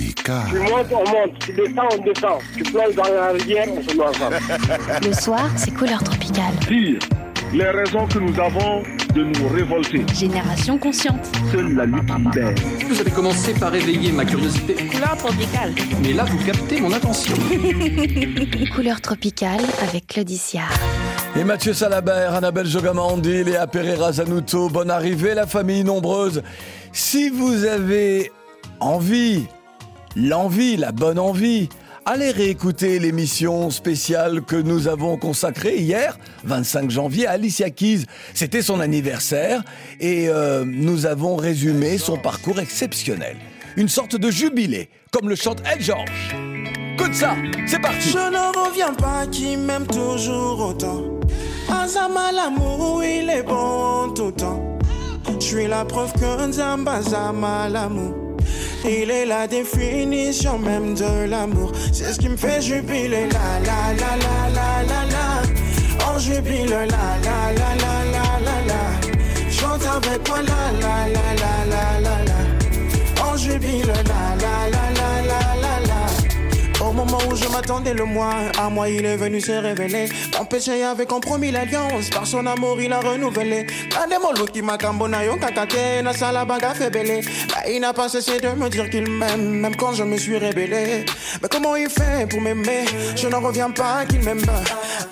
Tu montes, on monte. Tu descends, on descend. Tu plonges dans la rivière, on se noie ensemble. Le soir, c'est couleur tropicale. Dire les raisons que nous avons de nous révolter. Génération consciente. Seule la lutte libère. Vous avez commencé par éveiller ma curiosité. Couleur tropicale. Mais là, vous captez mon attention. Couleur tropicale avec Claudicia. Et Mathieu Salabert, Annabelle Jogamandi, Léa Pereira Zanuto, bonne arrivée la famille nombreuse. Si vous avez envie, l'envie, la bonne envie, allez réécouter l'émission spéciale que nous avons consacrée hier, 25 janvier, à Alicia Keys. C'était son anniversaire et euh, nous avons résumé son parcours exceptionnel. Une sorte de jubilé, comme le chante El George. Écoute ça, c'est parti. Je ne reviens pas qui m'aime toujours autant. Il est bon tout temps. Je suis la preuve que Nzamba. Il est la définition même de l'amour. C'est ce qui me fait jubiler. La la la la la la la. On jubile. La la la la la la la. Chante avec moi. La la la la la la la. On jubile. La la la la. Au moment où je m'attendais le moins, à moi il est venu se révéler. Mon péché avait compromis l'alliance, par son amour il a renouvelé. Bah, il n'a pas cessé de me dire qu'il m'aime, même quand je me suis rébellé. Mais comment il fait pour m'aimer? Je ne reviens pas qu'il m'aime.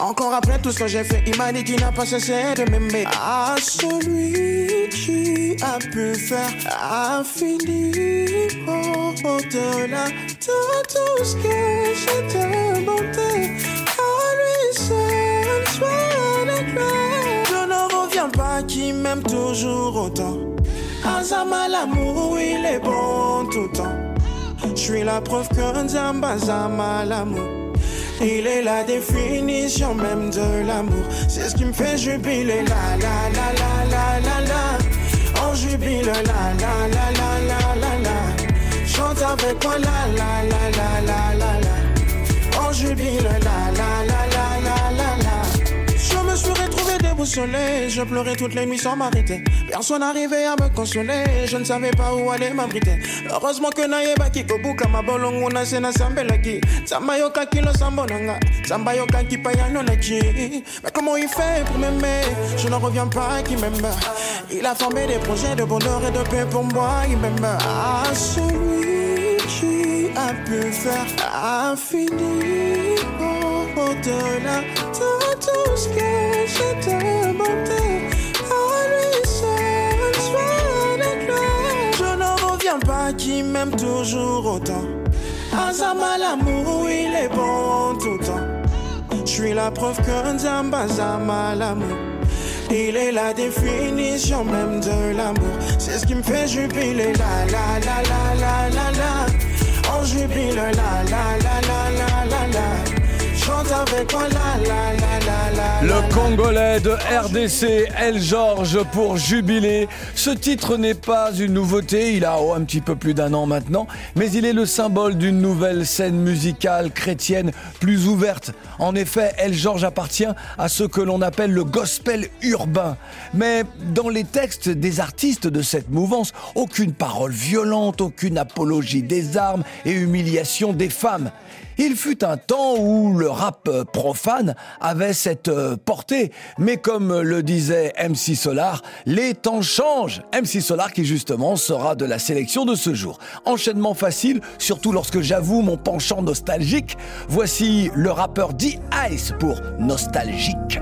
Encore après tout ce que j'ai fait, il m'a dit qu'il n'a pas cessé de m'aimer. À celui qui a pu faire infini au-delà de tout ce que je te demandais. À lui seul la gloire. Je ne reviens pas qui m'aime toujours autant. Azama l'amour, il est bon tout le temps. Je suis la preuve que Nzamba Zama l'amour. Il est la définition même de l'amour. C'est ce qui me fait jubiler. La la la la la la la. Jubile. La la la la avec moi. La la la la la la la. On jubile. La la la je pleurais toutes les nuits sans m'arrêter. Personne n'arrivait à me consoler, je ne savais pas où aller m'abriter. Heureusement que naïba qui kobuka mabolongo na sena sambelaki. Sambayoka kilo sambonanga, sambayoka qui payano na ki. Mais comment il fait pour m'aimer? Je ne reviens pas qui m'aime. Il a formé des projets de bonheur et de paix pour moi, il m'aime. Ah, celui qui a pu faire infini au-delà de tout qui m'aime toujours autant. Azama l'amour, il est bon tout le temps. Je suis la preuve que Nzamba Zama l'amour. Il est la définition même de l'amour. C'est ce qui me fait jubiler. La la la la la la jubile. La la la la la. Chante avec moi. La la la la la. Le Congolais de RDC, El George pour Jubilé. Ce titre n'est pas une nouveauté, il a oh, un petit peu plus d'un an maintenant, mais il est le symbole d'une nouvelle scène musicale chrétienne plus ouverte. En effet, El George appartient à ce que l'on appelle le gospel urbain. Mais dans les textes des artistes de cette mouvance, aucune parole violente, aucune apologie des armes et humiliation des femmes. Il fut un temps où le rap profane avait cette portée, mais comme le disait MC Solar, les temps changent. MC Solar qui justement sera de la sélection de ce jour. Enchaînement facile, surtout lorsque j'avoue mon penchant nostalgique. Voici le rappeur D-Ice pour Nostalgique.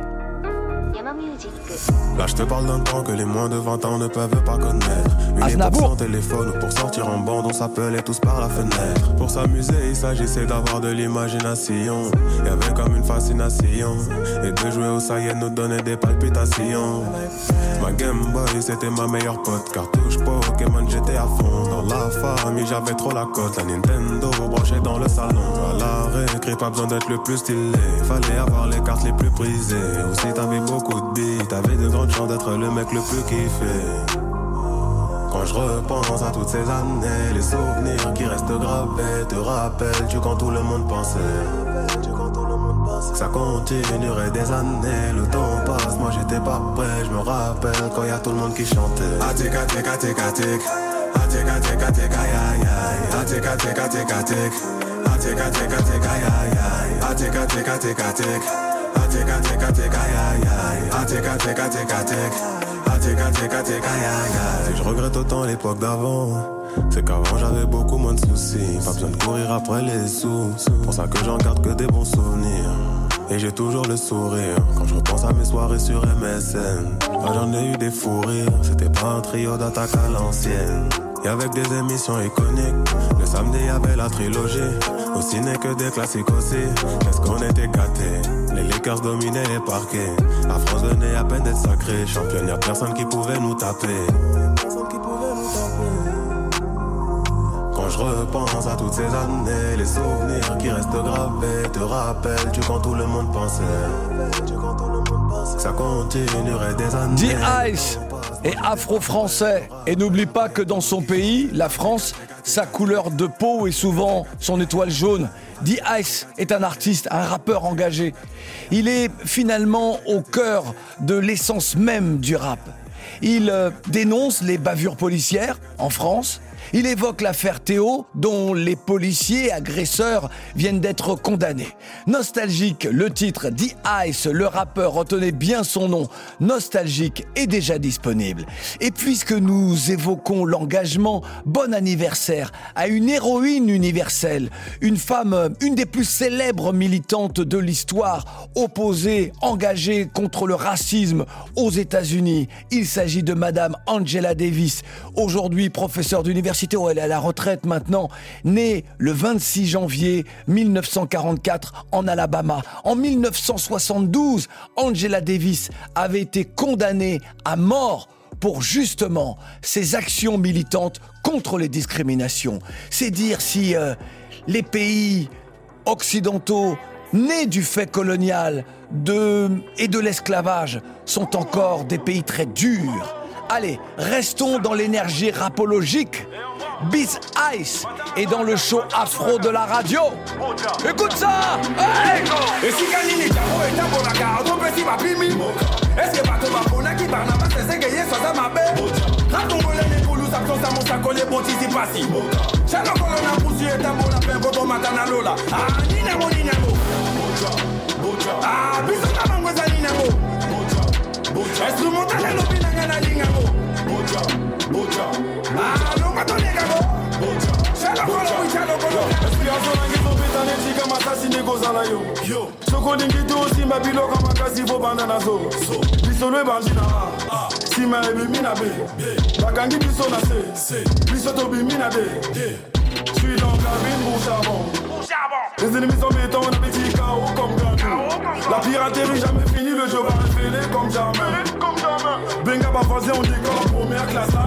Là je te parle d'un temps que les moins de 20 ans ne peuvent pas connaître. Une Aznavour. époque sans téléphone ou pour sortir en bande on s'appelait tous par la fenêtre. Pour s'amuser il s'agissait d'avoir de l'imagination. Y avait comme une fascination. Et de jouer au Saiyan nous donnait des palpitations. Ma Game Boy c'était ma meilleure pote. Cartouche Pokémon j'étais à fond. Dans la famille j'avais trop la cote. La Nintendo branchée dans le salon. À la récré pas besoin d'être le plus stylé. Fallait avoir les cartes les plus prisées. Aussi t'avais beaucoup de billes T'avais de grandes chances d'être le mec le plus kiffé. Quand je repense à toutes ces années, les souvenirs qui restent gravés, te rappelles-tu quand tout le monde pensait que ça continuerait des années, le temps passe, moi j'étais pas prêt, je me rappelle quand y a tout le monde qui chantait. Atik, atik, atik, aïe, aïe, aïe. Si je regrette autant l'époque d'avant, c'est qu'avant j'avais beaucoup moins de soucis. Pas besoin de courir après les sous. Pour ça que j'en garde que des bons souvenirs. Et j'ai toujours le sourire quand je repense à mes soirées sur MSN. Là j'en ai eu des fous rires, c'était pas un trio d'attaque à l'ancienne. Et avec des émissions iconiques, le samedi y avait la trilogie. Au ciné que des classiques aussi, qu'est-ce qu'on était gâtés. Les Lakers dominaient les parquets. La France venait à peine d'être sacrée. Championne, y'a personne qui pouvait nous taper. Quand je repense à toutes ces années, les souvenirs qui restent gravés, te rappelles-tu quand tout le monde pensait ça continuerait des années. The Ice est afro-français. Et n'oublie pas que dans son pays, la France, sa couleur de peau est souvent son étoile jaune. The Ice est un artiste, un rappeur engagé. Il est finalement au cœur de l'essence même du rap. Il euh, dénonce les bavures policières en France. Il évoque l'affaire Théo, dont les policiers agresseurs viennent d'être condamnés. Nostalgique, le titre The Ice, le rappeur, retenez bien son nom, Nostalgique, est déjà disponible. Et puisque nous évoquons l'engagement, bon anniversaire à une héroïne universelle, une femme, une des plus célèbres militantes de l'histoire, opposée, engagée contre le racisme aux États-Unis. Il s'agit de Madame Angela Davis, aujourd'hui professeure d'université où elle est à la retraite maintenant, née le 26 janvier 1944 en Alabama. En 1972, Angela Davis avait été condamnée à mort pour justement ses actions militantes contre les discriminations. C'est dire si euh, les pays occidentaux nés du fait colonial et de l'esclavage sont encore des pays très durs. Allez, restons dans l'énergie rapologique. Biz Ice est dans le show afro de la radio. Écoute ça Ah, Ah, yo sokolingi te osimba biloko makasi bobanda nazo lisolo ebandi na a nsima ebimi na na na suis dans les ennemis sont béton, on a petit chaos comme Gandhi La piraterie jamais fini, le jeu va révéler comme jamais Benga bavazé, on décolle en première classe à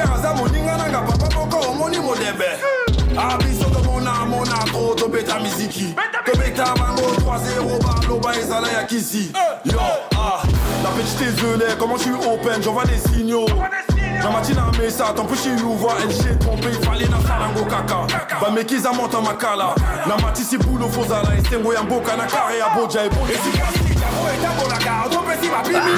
lucifer aza moninga nanga papa moko omoni modebe biso tomona mona tro tobeta miziki. Tobeta bango 3-0 baloba ezala ya kisi Yo, ah, la petite désolé, comment je suis open, j'envoie des signaux. Na matina mesa, ton pushi louvoa, LG trompé, il fallait na farango kaka. Ba mekiza monta makala? Na matisi pulo fozala, estengo ya mboka na kare ya boja ebo. esikanini jango etambolaka otopesi bapimi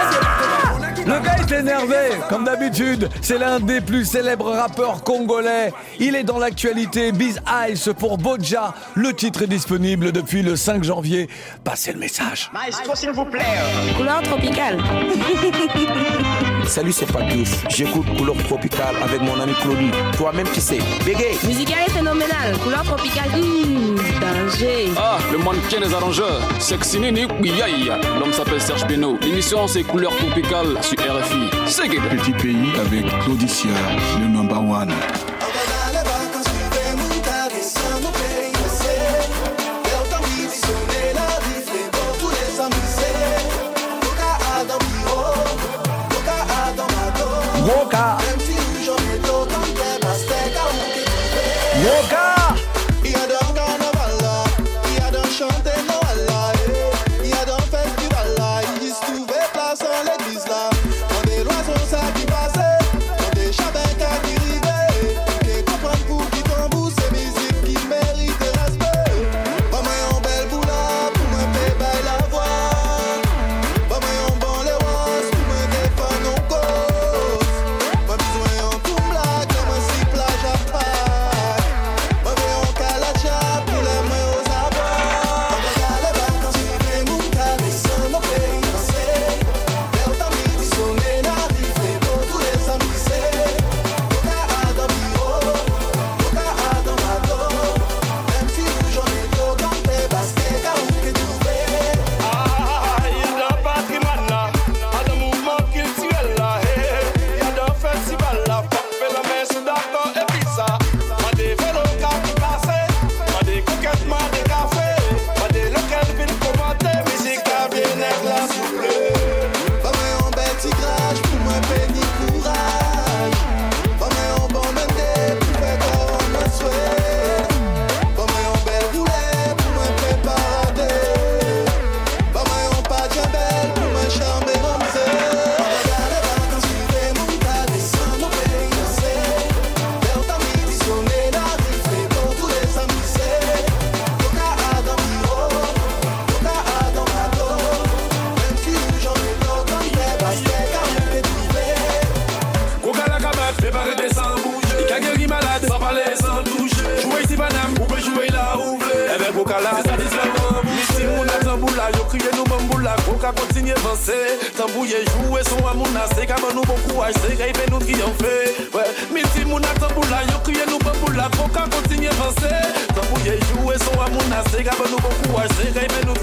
eske bato Le gars est énervé, comme d'habitude. C'est l'un des plus célèbres rappeurs congolais. Il est dans l'actualité. Biz Ice pour Boja. Le titre est disponible depuis le 5 janvier. Passez le message. Maestro, s'il vous plaît. Couleur tropicale. Salut, c'est Fabius. J'écoute Couleur Tropicale avec mon ami Claudie. Toi-même, qui sais Bégay Musical et phénoménal. Couleur tropicale. Mmh, danger. Ah, le mannequin des arrangeurs. Sexy Nini. L'homme s'appelle Serge Beno. L'émission, c'est Couleur Tropicale sur RFI. C'est que Petit pays avec Claudicia, le number one.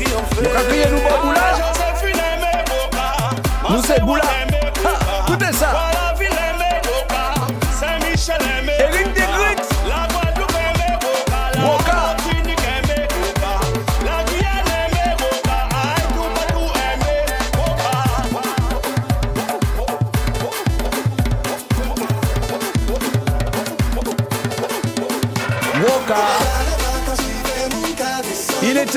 triompher. Nous avons crié, nous, Nous, c'est Boula.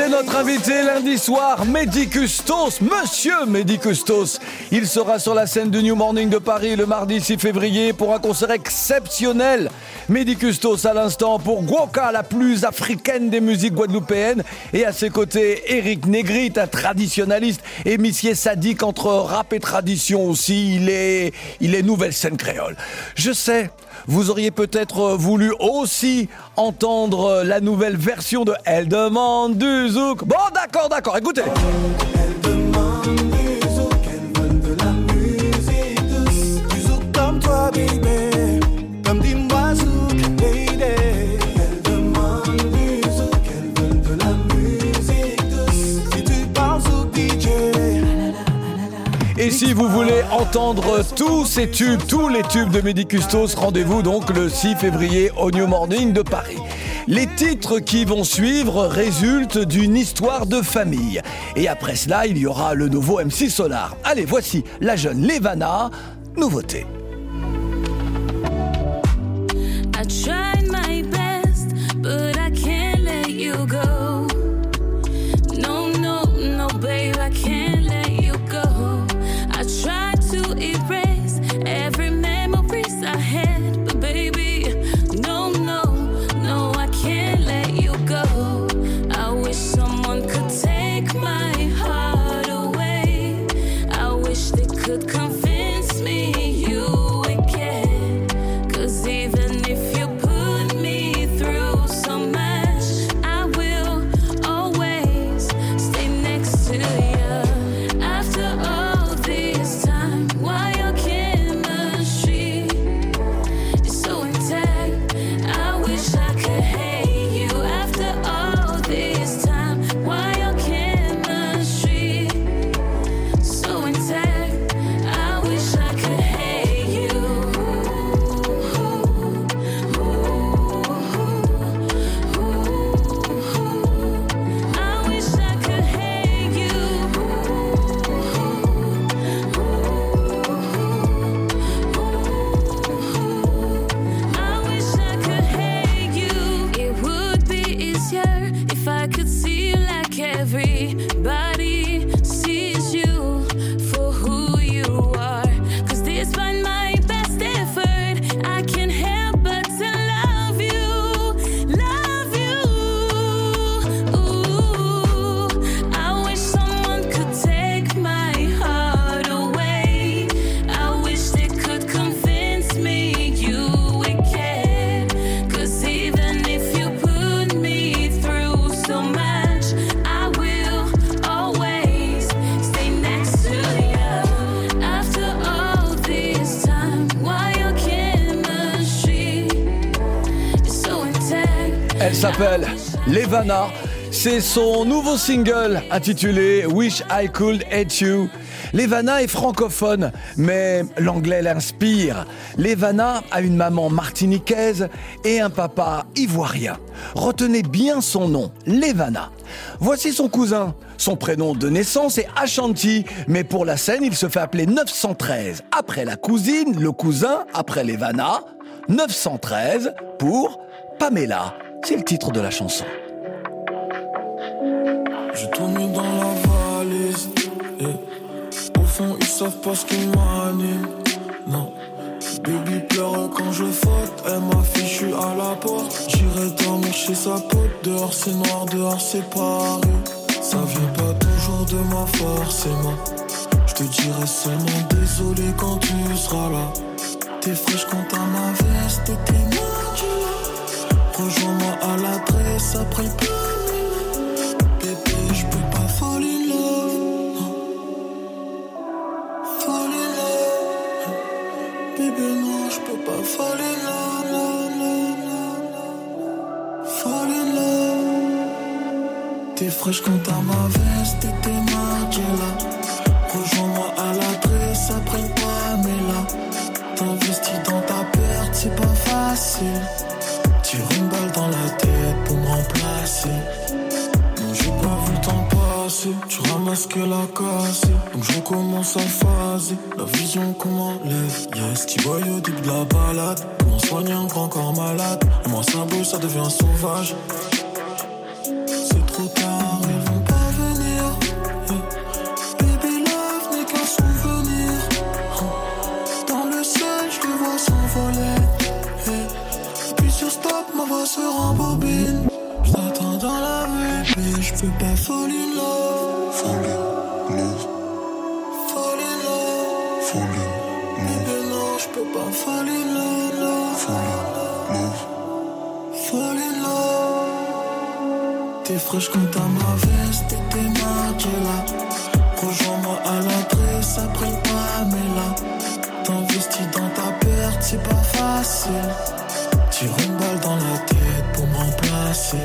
c'est notre invité lundi soir, Mehdi Custos, Monsieur Mehdi Custos. Il sera sur la scène du New Morning de Paris le mardi 6 février pour un concert exceptionnel. Mehdi Custos à l'instant pour Guoka, la plus africaine des musiques guadeloupéennes. Et à ses côtés, Eric Negrit, un traditionnaliste, émissier sadique entre rap et tradition aussi. Il il est nouvelle scène créole. Je sais, vous auriez peut-être euh, voulu aussi entendre euh, la nouvelle version de Elle demande du zouk. Bon, d'accord, d'accord, écoutez. Elle si vous voulez entendre tous ces tubes, tous les tubes de Mehdi Custos, rendez-vous donc le 6 février au New Morning de Paris. Les titres qui vont suivre résultent d'une histoire de famille. Et après cela, il y aura le nouveau MC Solar. Allez, voici la jeune Levana, nouveauté. C'est son nouveau single intitulé Wish I Could Hate You. Levana est francophone, mais l'anglais l'inspire. Levana a une maman martiniquaise et un papa ivoirien. Retenez bien son nom, Levana. Voici son cousin. Son prénom de naissance est Ashanti, mais pour la scène, il se fait appeler 913. Après la cousine, le cousin, après Levana, 913 pour Pamela. C'est le titre de la chanson. J'ai tout mis dans la valise. et Au fond, ils savent pas ce qui m'anime. Non. Baby pleure quand je faute. Elle m'affiche, je à la porte. J'irai dormir chez sa pote. Dehors c'est noir, dehors c'est paru. Ça vient pas toujours de ma forcément. Je te dirai seulement désolé quand tu seras là. T'es fraîche quand t'as ma veste et t'es maquillée. Rejoins-moi à l'adresse après le T'es fraîche quand t'as ma veste et t'es là. Rejoins-moi à l'adresse après Pamela. T'investis dans ta perte, c'est pas facile. Tire une balle dans la tête pour me remplacer. J'ai pas vu le temps passer. Tu ramasses que la casse. Donc je commence à phaser. La vision qu'on m'enlève. Yes, tu vois au début de la balade. Comment soigner un grand malade. Et moi, ça bouge, ça devient sauvage. Fraîche quand t'as ma veste et t'es là. Rejoins-moi à l'adresse après Pamela. T'investis dans ta perte, c'est pas facile. Tire une balle dans la tête pour me remplacer.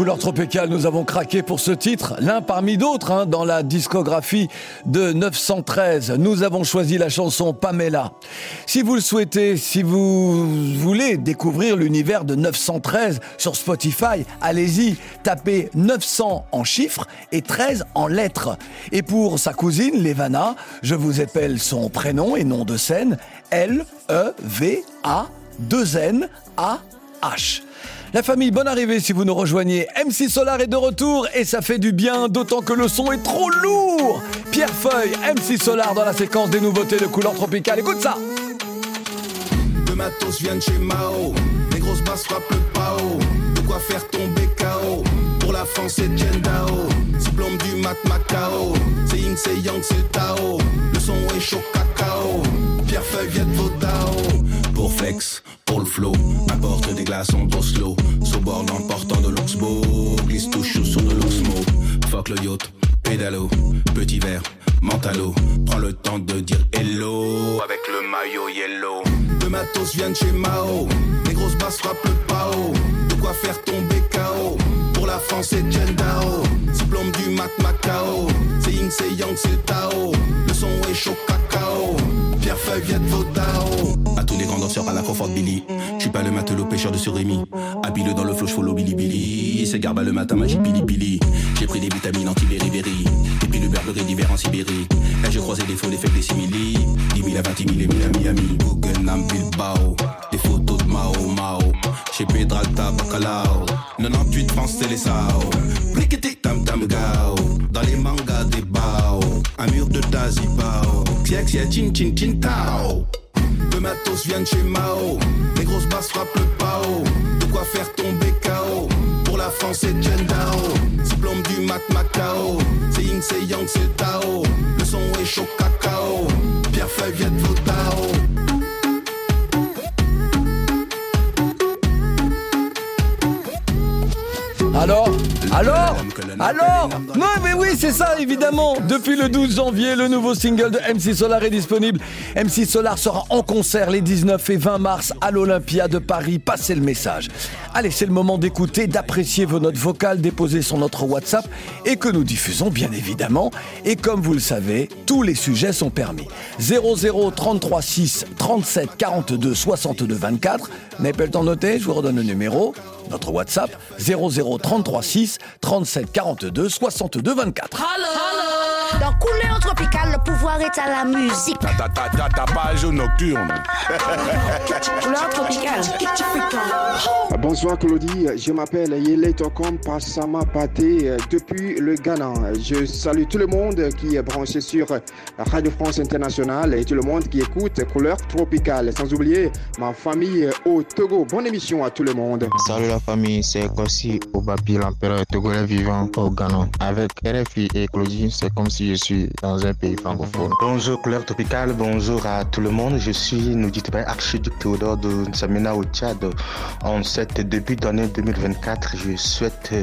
Couleur tropicale, nous avons craqué pour ce titre, l'un parmi d'autres hein, dans la discographie de 913. Nous avons choisi la chanson Pamela. Si vous le souhaitez, si vous voulez découvrir l'univers de 913 sur Spotify, allez-y, tapez 900 en chiffres et 13 en lettres. Et pour sa cousine, Levana, je vous appelle son prénom et nom de scène, L-E-V-A-2-N-A-H. La famille, bonne arrivée si vous nous rejoignez. MC Solar est de retour et ça fait du bien, d'autant que le son est trop lourd. Pierre Feuille, MC Solar dans la séquence des nouveautés de couleur tropicale. Écoute ça. Le matos vient chez Mao. Les grosses basses frappent le pao. De quoi faire tomber KO. Pour la France, c'est Jendao. Diplôme du mat Macao. C'est Ying, c'est Yang, c'est Tao. Le son est chaud cacao. Pierre Feuille vient de Vodao. Pour flex, le flow. Apporte des glaçons d'Oslo. Sur bord l'emportant de l'Oxbow. Glisse tout chaud sur de l'Oxmo. Fuck le yacht, pédalo. Petit verre, mentalo. Prends le temps de dire hello. Avec le maillot yellow. Le matos vient de chez Mao. Les grosses basses frappent le pao. De quoi faire tomber KO. La France, c'est Jendao. Diplôme du mat Macao. C'est Ying, c'est Yang, c'est Tao. Le son est chaud cacao. Pierre Feuille vient de Vodao. À tous les grands danseurs à la confort Billy. Je suis pas le matelot pêcheur de surimi. Habile dans le flow, follow Billy Billy. C'est garba le matin, magie Billy. J'ai pris des vitamines anti-beriberi. Et puis le berberie d'hiver en Sibérie. Là, je croisais des faux, des faibles, des simili. 10 000 à 20 000 et 1000 à Miami. Guggenheim, Bilbao. Des photos de Mao Mao. Chez Pedralta, Bacalao. 98 France, c'est les Sao. Briqueté, tam tam gao. Dans les mangas des bao. Un mur de Dazibao. Xiax, ya chin chin chin tao. Le matos vient de chez Mao. Les grosses basses frappent le pao. faire tomber KO. Pour la France, c'est Jendao. Diplôme du Mat Macao. C'est Ying, c'est Yang, c'est Tao. Le son est chaud cacao. Pierre Feuille, vient de Tao. Alors Alors Alors Non mais oui c'est ça évidemment Depuis le 12 janvier, le nouveau single de MC Solar est disponible. MC Solar sera en concert les 19 et 20 mars à l'Olympia de Paris. Passez le message. Allez, c'est le moment d'écouter, d'apprécier vos notes vocales déposées sur notre WhatsApp et que nous diffusons bien évidemment. Et comme vous le savez, tous les sujets sont permis. 00 33 6 37 42 62 24. N'avez pas le temps de noter, je vous redonne le numéro. Notre WhatsApp 00 33 6 37 42 62 24. Dans couleur tropicale, le pouvoir est à la musique. Ta, ta, ta, ta page nocturne. Couleur tropicale. Ah, Bonsoir Claudie, je m'appelle Yele Tokom Passama Paté euh, depuis le Ghana. Je salue tout le monde qui est branché sur Radio France Internationale et tout le monde qui écoute Couleur Tropicale. Sans oublier ma famille au Togo. Bonne émission à tout le monde. Salut la famille, c'est Kossi Obapi, l'empereur togolais vivant au Ghana. Avec RFI et Claudie, c'est comme si je suis dans un pays francophone. Bonjour couleur tropicale, bonjour à tout le monde. Je suis Nouditibay archiduc Théodore de Nsamena au Tchad. En cette début d'année 2024, je souhaite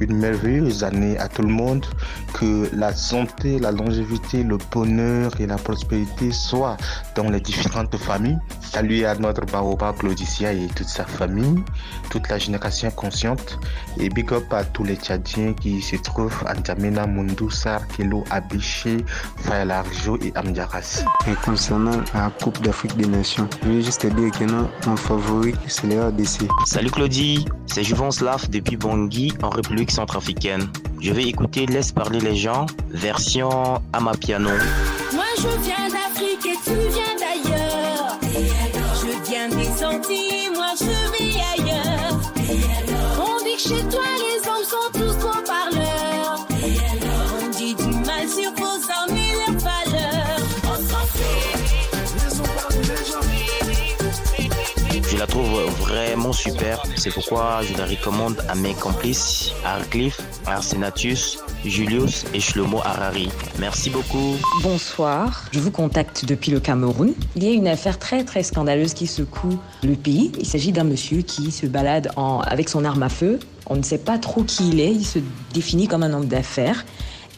une merveilleuse année à tout le monde. Que la santé, la longévité, le bonheur et la prospérité soient dans les différentes familles. Salut à notre baobab Claudicia et toute sa famille, toute la génération consciente. Et big up à tous les Tchadiens qui se trouvent à N'Djamena, Mundou, Sarkelo, Abiché, Fayalarjo et Amdiaras. Et concernant la Coupe d'Afrique des Nations, je veux juste te dire que non, mon favori, c'est les RDC. Salut Claudie, c'est Juvent Slav depuis Bangui en République centrafricaine. Je vais écouter Laisse parler les gens, version Amapiano. Moi je viens d'Afrique et tu viens d'ailleurs. Je viens des Antilles, moi je vis ailleurs. On dit que chez toi les hommes sont tous trop trouve vraiment super. C'est pourquoi je la recommande à mes complices, Arcliffe, Arsenatus, Julius et Shlomo Harari. Merci beaucoup. Bonsoir, je vous contacte depuis le Cameroun. Il y a une affaire très très scandaleuse qui secoue le pays. Il s'agit d'un monsieur qui se balade avec son arme à feu. On ne sait pas trop qui il est, il se définit comme un homme d'affaires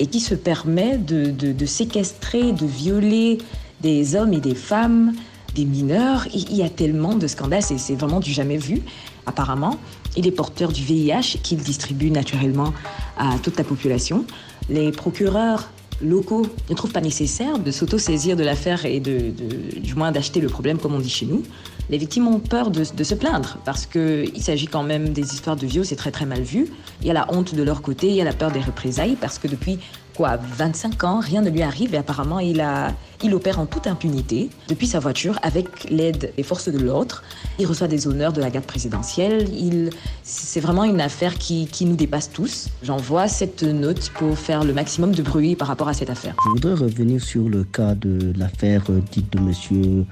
et qui se permet de séquestrer, de violer des hommes et des femmes, des mineurs. Il y a tellement de scandales, c'est c'est vraiment du jamais vu, apparemment. Il est porteur du VIH qu'il distribue naturellement à toute la population. Les procureurs locaux ne trouvent pas nécessaire de s'auto-saisir de l'affaire et de, de- du moins d'acheter le problème, comme on dit chez nous. Les victimes ont peur de, de se plaindre parce qu'il s'agit quand même des histoires de viol, c'est très très mal vu. Il y a la honte de leur côté, il y a la peur des représailles parce que depuis quoi 25 ans, rien ne lui arrive et apparemment il, a, il opère en toute impunité depuis sa voiture avec l'aide des forces de l'ordre. Il reçoit des honneurs de la garde présidentielle. Il, c'est vraiment une affaire qui, qui nous dépasse tous. J'envoie cette note pour faire le maximum de bruit par rapport à cette affaire. Je voudrais revenir sur le cas de l'affaire dite de monsieur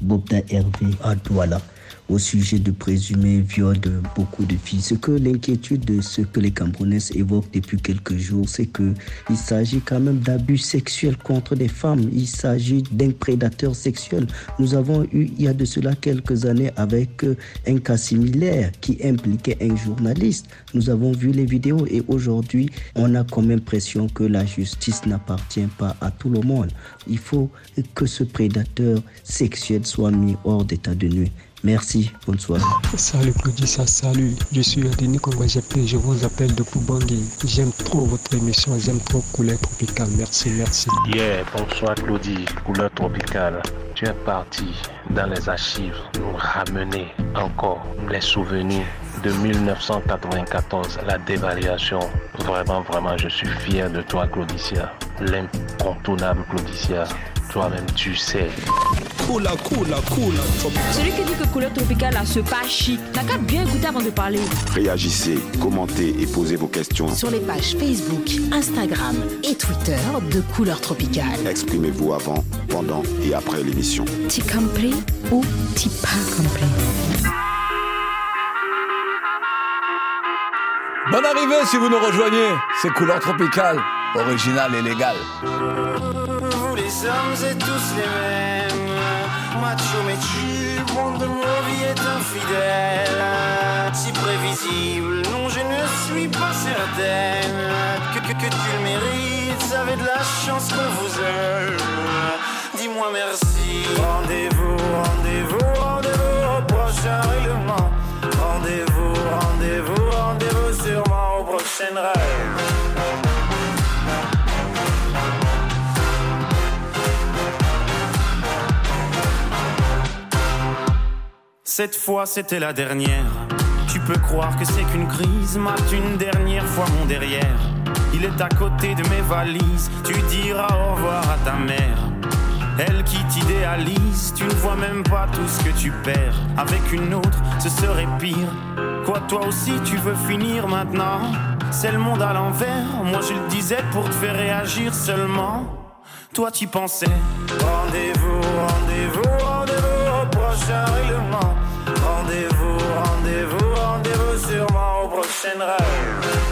Bobda Hervé à Douala au sujet de présumé viol de beaucoup de filles. Ce que l'inquiétude de ce que les Camerounais évoquent depuis quelques jours, c'est que il s'agit quand même d'abus sexuels contre des femmes. Il s'agit d'un prédateur sexuel. Nous avons eu il y a de cela quelques années avec euh, un cas similaire qui impliquait un journaliste. Nous avons vu les vidéos et aujourd'hui, on a comme impression que la justice n'appartient pas à tout le monde. Il faut que ce prédateur sexuel soit mis hors d'état de nuit. Merci, bonne soirée. Salut Claudissa, salut. Je suis Denis Kongwajepé, je vous appelle de Poubangui. J'aime trop votre émission, j'aime trop Couleur Tropicale. Merci, merci. Yeah, bonsoir Claudie, couleur tropicale. Tu es parti dans les archives nous ramener encore les souvenirs de 1994, la dévaluation. Vraiment, vraiment, je suis fier de toi, Claudicia. L'incontournable Claudicia. Toi-même, tu sais. Cool, cool, cool. Celui qui dit que couleur tropicale là, se pas chic, t'as qu'à bien écouter avant de parler. Réagissez, commentez et posez vos questions. Sur les pages Facebook, Instagram et Twitter de Couleur Tropicale. Exprimez-vous avant, pendant et après l'émission. Compris ou t'as pas Bonne arrivée si vous nous rejoignez. C'est couleur tropicale, original et légal. Vous les hommes êtes tous les mêmes. Macho mais de nos vies est infidèle. Si prévisible, non, je ne suis pas certaine que, tu le mérites. Avez de la chance qu'on vous aime. Dis-moi merci. Rendez-vous, rendez-vous, rendez-vous au prochain règlement. Rendez-vous, rendez-vous, rendez-vous sûrement au prochain rêve. Cette fois c'était la dernière. Tu peux croire que c'est qu'une crise, mate une dernière fois mon derrière. Il est à côté de mes valises, tu diras au revoir à ta mère. Elle qui t'idéalise, tu ne vois même pas tout ce que tu perds. Avec une autre, ce serait pire. Quoi, toi aussi, tu veux finir maintenant? C'est le monde à l'envers, moi je le disais pour te faire réagir seulement. Toi, tu pensais. Rendez-vous, rendez-vous, rendez-vous au prochain règlement. Rendez-vous, rendez-vous, rendez-vous sûrement au prochain rêve.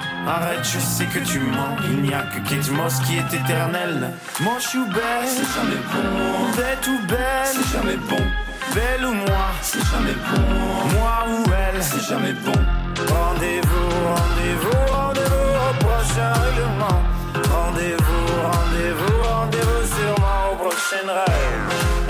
Arrête, je sais que tu mens. Il n'y a que Kate Moss qui est éternelle. Moi, je suis belle, c'est jamais bon. Bête ou belle, c'est jamais bon. Belle ou moi, c'est jamais bon. Moi ou elle, c'est jamais bon. Rendez-vous, rendez-vous, rendez-vous au prochain règlement. Rendez-vous, rendez-vous, rendez-vous sûrement au prochain rêve.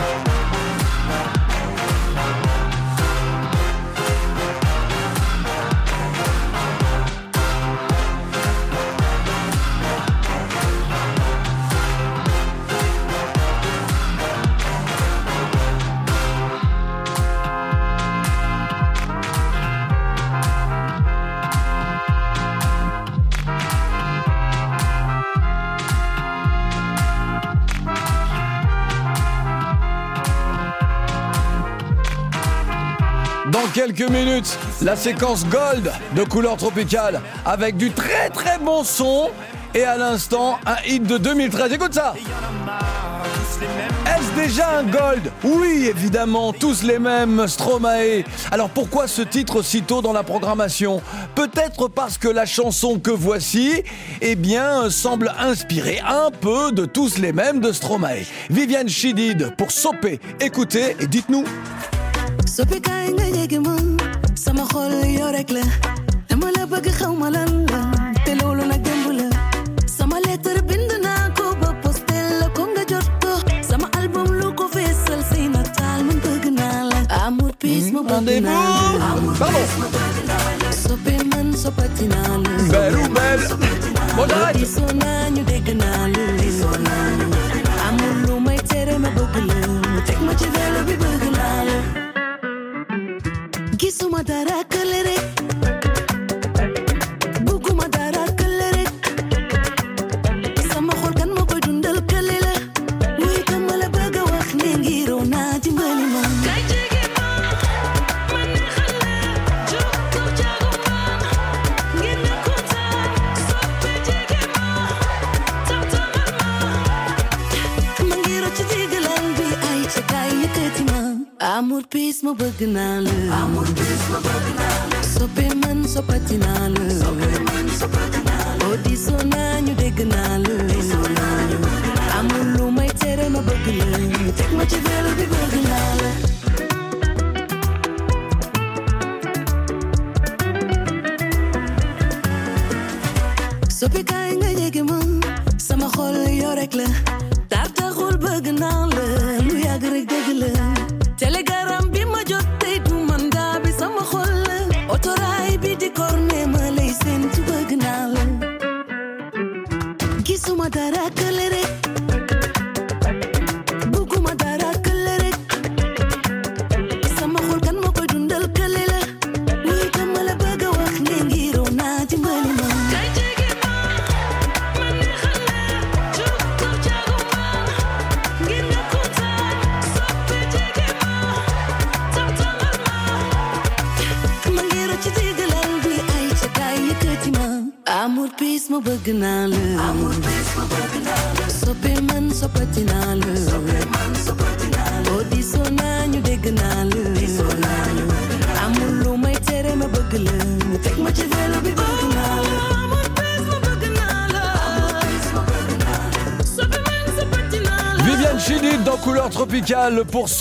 Dans quelques minutes, la séquence Gold de couleur tropicale avec du très très bon son et à l'instant un hit de 2013. Écoute ça Est-ce déjà un Gold? Oui, évidemment, tous les mêmes, Stromae. Alors pourquoi ce titre aussitôt dans la programmation? Peut-être parce que la chanson que voici, eh bien, semble inspirer un peu de tous les mêmes de Stromae. Viviane Chidid pour Sopé. Écoutez et dites-nous. Soppi kaay nga jege ma sama xol yow rek la. Dama la bëgg xaw ma lan la te loolu nag démb la. Sama lettre bind naa ko ba postel la ko nga jot ko. Sama album lu ko feesal say nataal man bëgg naa la. Amour peace ma bëgg naa la. Amour bëgg naa la. Man soppati naa la. Naa ñu dégg naa amul lu may tere ma bëgg la. Teg ma ci vélo bi bëgg naa la that I could let it amour peace ma bëgg naa la amour peace ma bëgg naa la soppe man soppati naa la soppe man soppati naa la o diisoo naa ñu dégg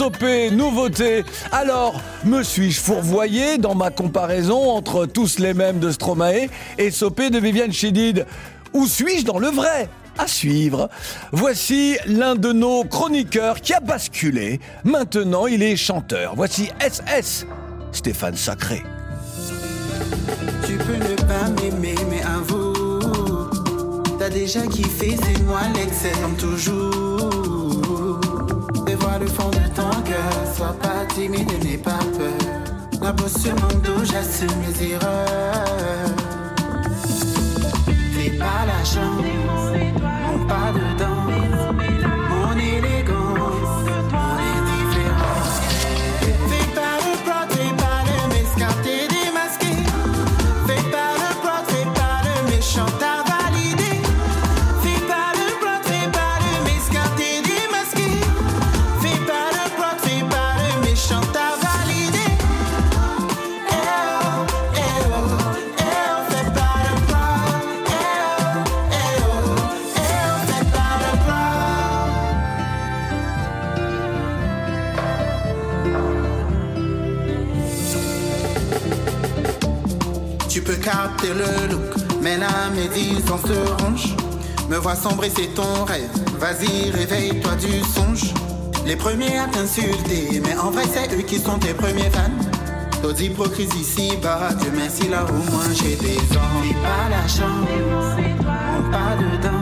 Sopé, nouveauté. Alors, me suis-je fourvoyé dans ma comparaison entre tous les mêmes de Stromae et Sopé de Viviane Chidid? Ou suis-je dans le vrai? À suivre. Voici l'un de nos chroniqueurs qui a basculé. Maintenant, il est chanteur. Voici SS, Stéphane Sacré. Tu peux ne pas m'aimer, mais avoue, t'as déjà kiffé, moi toujours. Dévoile le fond de ton cœur, sois pas timide et n'aie pas peur. La bosse sur mon dos, j'assume mes erreurs. Fais pas la chance, mon pas dedans, se. Me vois sombrer, c'est ton rêve. Vas-y, réveille-toi du songe. Les premiers à t'insulter, mais en vrai, c'est eux qui sont tes premiers fans. Taux d'hypocrisie ici-bas, Dieu merci, là au moins j'ai des ans. Fais pas la chance, mon pas dedans,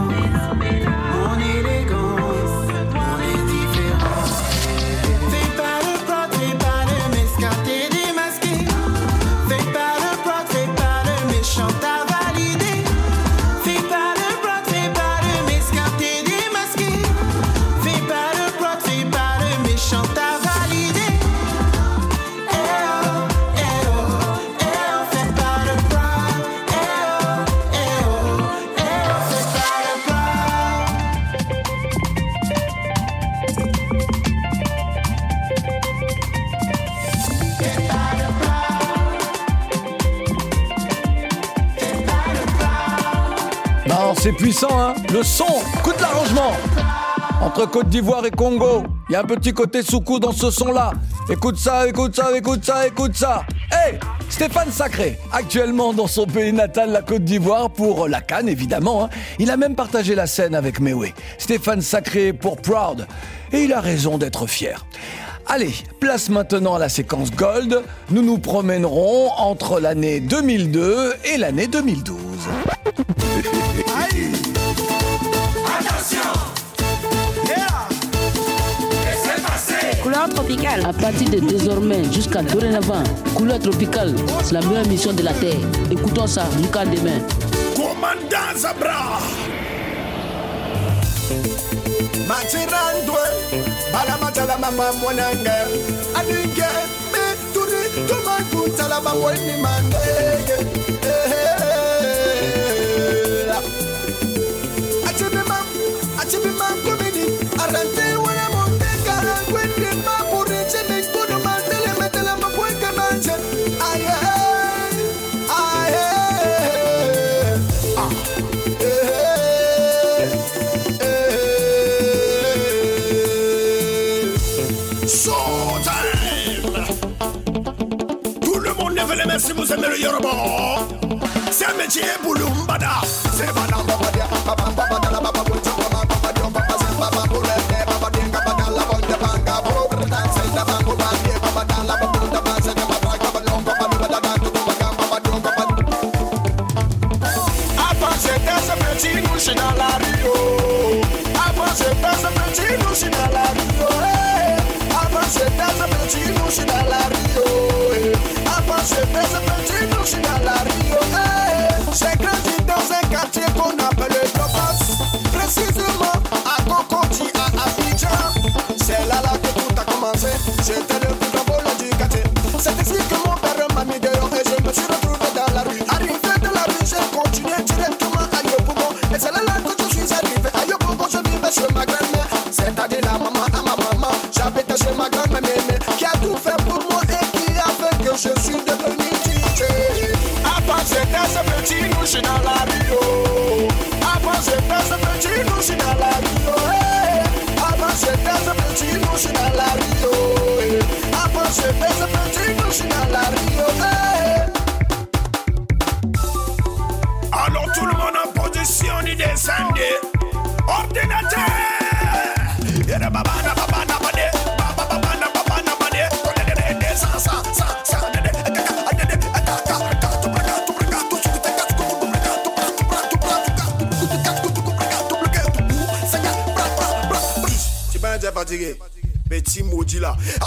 Côte d'Ivoire et Congo, il y a un petit côté soukou dans ce son-là. Écoute ça, écoute ça, écoute ça, écoute ça Hey Stéphane Sacré, actuellement dans son pays natal, la Côte d'Ivoire, pour la Cannes évidemment. hein. Il a même partagé la scène avec Mewé. Stéphane Sacré pour Proud. Et il a raison d'être fier. Allez, place maintenant à la séquence Gold. Nous nous promènerons entre l'année 2002 et l'année 2012. Couleur tropicale. À partir de désormais jusqu'à dorénavant, Couleur tropicale, c'est la meilleure mission de la Terre. Écoutons ça, Lucas demain. Commandant Zabra Matirandwe mwananga Meturi C'est un métier boulumbada C'est badam babadia quand même aimé, qui a tout fait pour moi et qui a fait que je suis devenu DJ. Avant j'étais ce petit, nous je dans la rue. Oh. Avant j'étais ce petit, nous je dans la rue. Oh, Avant j'étais ce petit, nous je dans la rue. Oh, Avant j'étais ce petit, nous je dans la rue.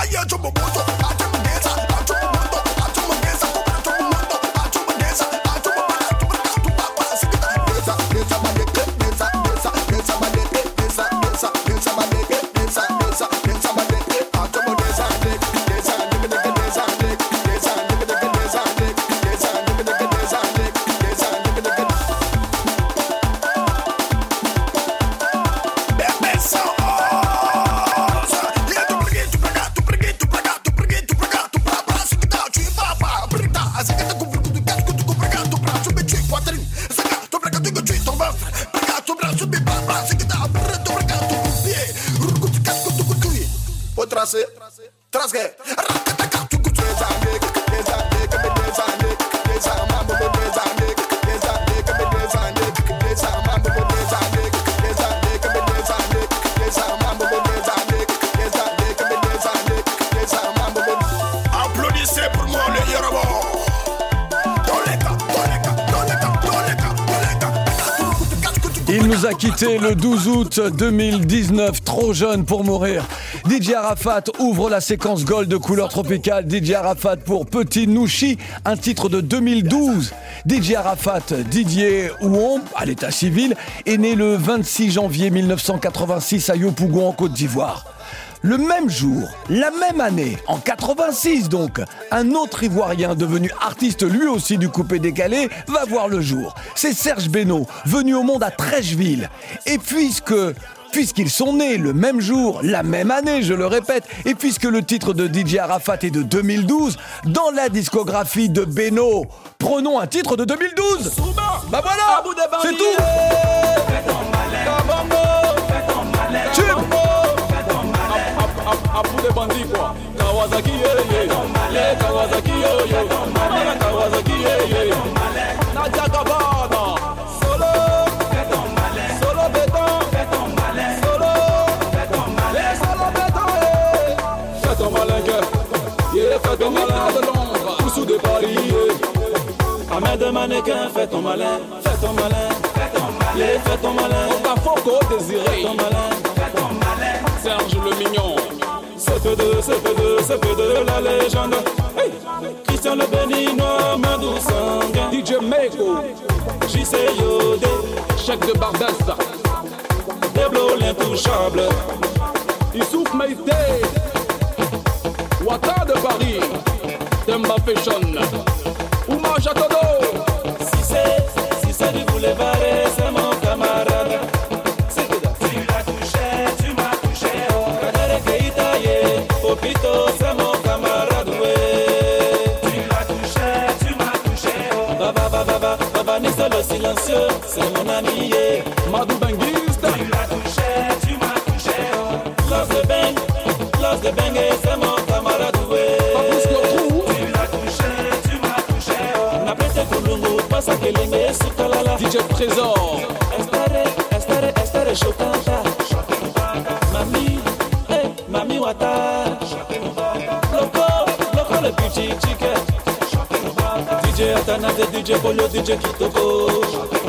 Maudit là. Aïe, tu Il nous a quittés le 12 août 2019, trop jeune pour mourir. DJ Arafat ouvre la séquence gold de couleur tropicale. DJ Arafat pour Petit Nouchi, un titre de 2012. DJ Arafat, Didier Ouon, à l'état civil, est né le 26 janvier 1986 à Yopougon en Côte d'Ivoire. Le même jour, la même année, en 86 donc, un autre Ivoirien devenu artiste lui aussi du coupé décalé va voir le jour. C'est Serge Beno, venu au monde à Trècheville. Et puisque Puisqu'ils sont nés le même jour, la même année, je le répète, et puisque le titre de DJ Arafat est de 2012, dans la discographie de Beno, prenons un titre de 2012 Bah voilà C'est tout. Kawasaki yeah yeah, Kawasaki yo yo, Mala Kawasaki yeah yeah, ton malin de Londres, ou sous des Paris. Amène de mannequin, fais ton malin, fais ton malin, fais ton malin, fais ton malin, t'a désiré, fais ton malin, fais ton malin, Serge le mignon. CP2, CP2, CP2, la légende. Christian le béninois, Madou Sanguin. DJ Meko, JC Yodé, chèque de Bardassa. Deblo l'intouchable. Issouf Maïté, Wata de Paris. Temba Fashion. Ouma Jatodo. Si c'est, si c'est du boulevard, c'est mon camarade. Tu l'as touché, tu m'as touché. Kadere Keita, yeah. Popito, c'est mon camarade, ouais. Tu l'as touché, tu m'as touché, oh. Baba, baba, baba, baba, ni le silencieux, c'est mon ami, yeah. Madou Benguiste. Tu l'as touché, tu m'as touché, oh. Los de Beng, Los de Beng, c'est mon Trésor. Estere, estere, chocanta. Mami, eh, mami wata. Loco, loco le petit chicken. DJ Atanate, DJ Bolo, DJ Kitoko.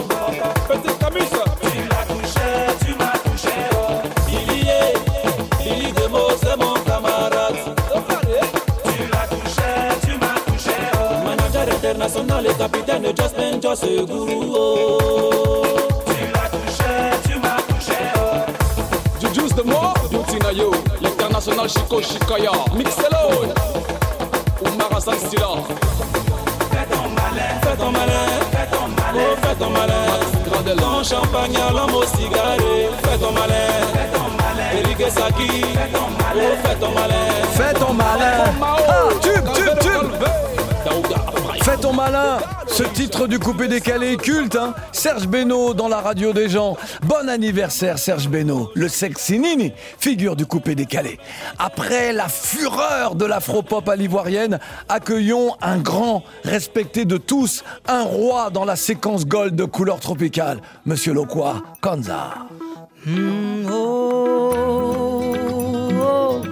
International et capitaine Jasmine Joss Guru. oh. Tu l'as touché, tu m'as touché. oh. Jujus de mort, Youtinayo, l'international Chico Chikaya, Mixelo, Oumar Hassan Stila. Fais ton malin, fais ton malin, fais ton malin, oh, fais ton malin. Ton champagne à l'homme au cigarette, fais ton malin. Eric Saki, oh, fais ton malin. Fais ton malin. Ah, tube, tube, tube. Fais ton malin. Ce titre du coupé décalé culte, hein. Serge Beno dans la radio des gens. Bon anniversaire, Serge Beno. Le sexy Nini, figure du coupé décalé. Après la fureur de l'afropop à l'ivoirienne, accueillons un grand, respecté de tous, un roi dans la séquence gold de couleur tropicale. Monsieur Lokwa, Kanza. Mm, oh, oh,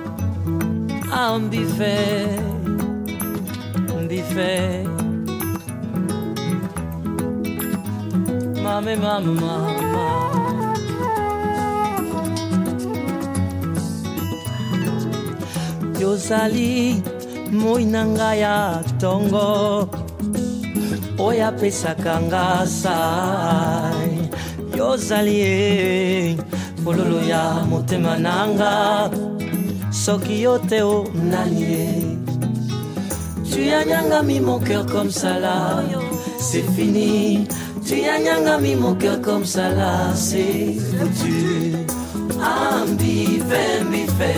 buffet. Mama, mama, mama. Yozali moi na ngai ya ntongo oyo apesaka sai yozali e ya motema na soki yo te o nani e tu as nyangami mon cœur comme ça là c'est fini. Tu as nyangami mon cœur comme ça là c'est foutu. Ambife mbife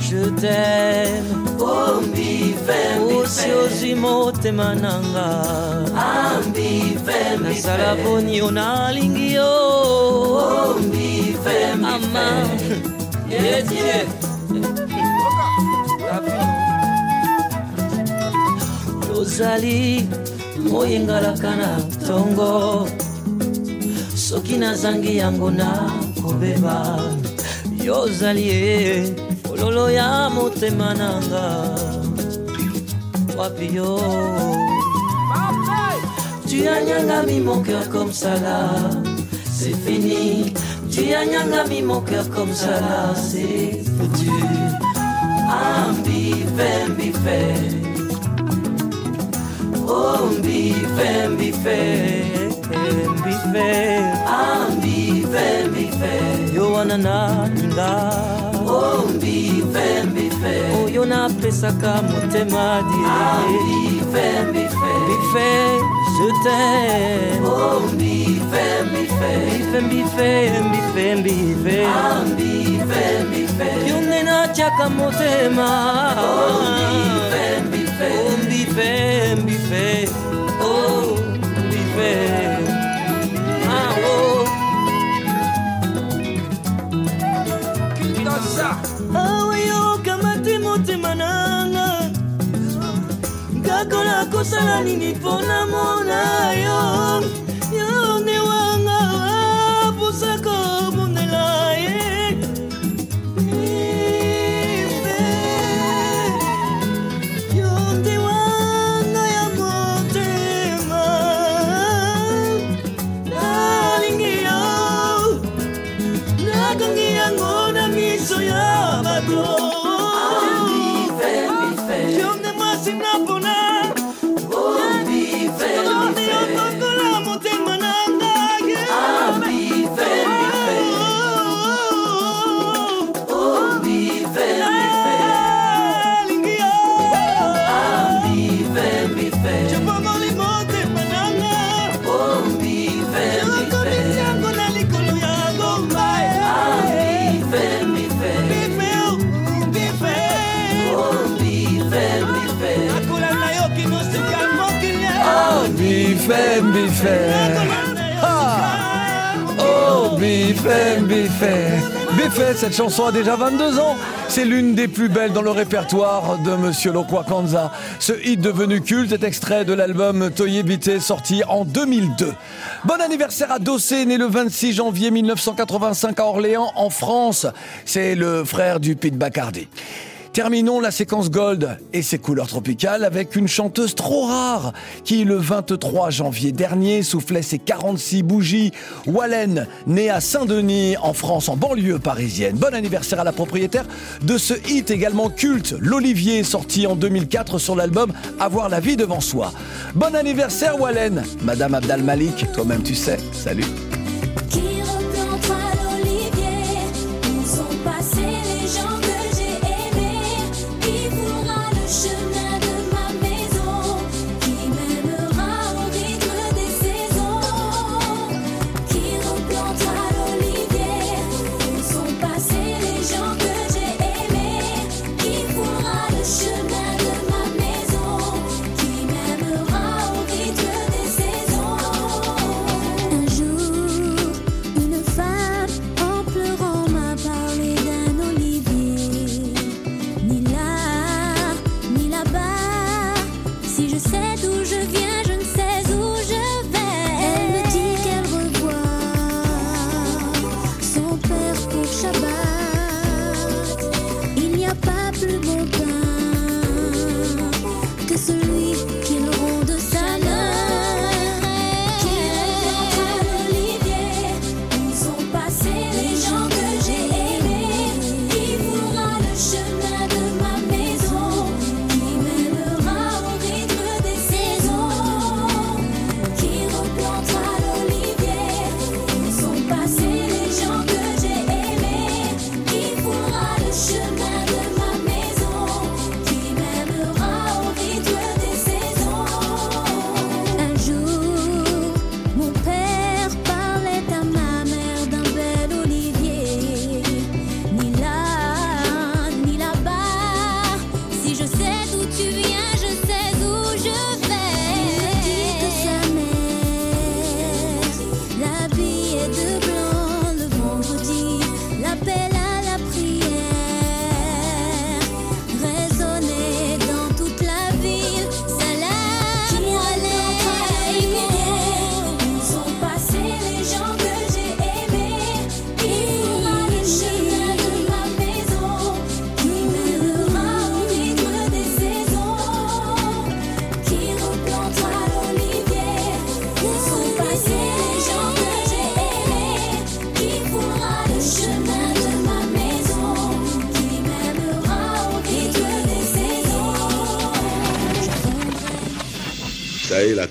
je t'aime. Oh mbife osi ozwi motema na nga ambife nasala boni yo nalingi yo oh mbife ama yedie ozali moyengalaka na ntongo soki nazangi yango na kobeba. Yo ozali ye fololo ya motema nanga. Wapi yo? Tu as nyangami mon cœur comme ça c'est fini. Tu as nyangami mon cœur comme ça c'est foutu. Ambife mbife Oh, mbife, mbife, mbife, ah, mbife, mbife, yo wana na linga. Oh, mbife, mbife, oh, yo na pesaka motema di. Ah, mbife, mbife, mbife, je t'aime. Oh, mbife, mbife, mbife, mbife, mbife, mbife, ah, mbife, mbife, yo natiaka motema. Oh, mbife, mbife, oh, mbife, mbife, oh, mbife, ah, oh. aweyo kamati motema nanga ngakola kosala nini mpona mona yo yo Bife, bife. Bife, cette chanson a déjà 22 ans. C'est l'une des plus belles dans le répertoire de Monsieur Lokwa Kanza. Ce hit devenu culte est extrait de l'album Toye Bité sorti en 2002. Bon anniversaire à Dossé, né le 26 janvier 1985 à Orléans, en France. C'est le frère du Pete Bacardi. Terminons la séquence Gold et ses couleurs tropicales avec une chanteuse trop rare qui, le 23 janvier dernier, soufflait ses 46 bougies. Wallen, née à Saint-Denis, en France, en banlieue parisienne. Bon anniversaire à la propriétaire de ce hit également culte, l'Olivier, sorti en 2004 sur l'album Avoir la vie devant soi. Bon anniversaire, Wallen. Madame Abdal Malik, toi-même tu sais. Salut.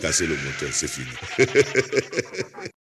Cassé le moteur, c'est fini.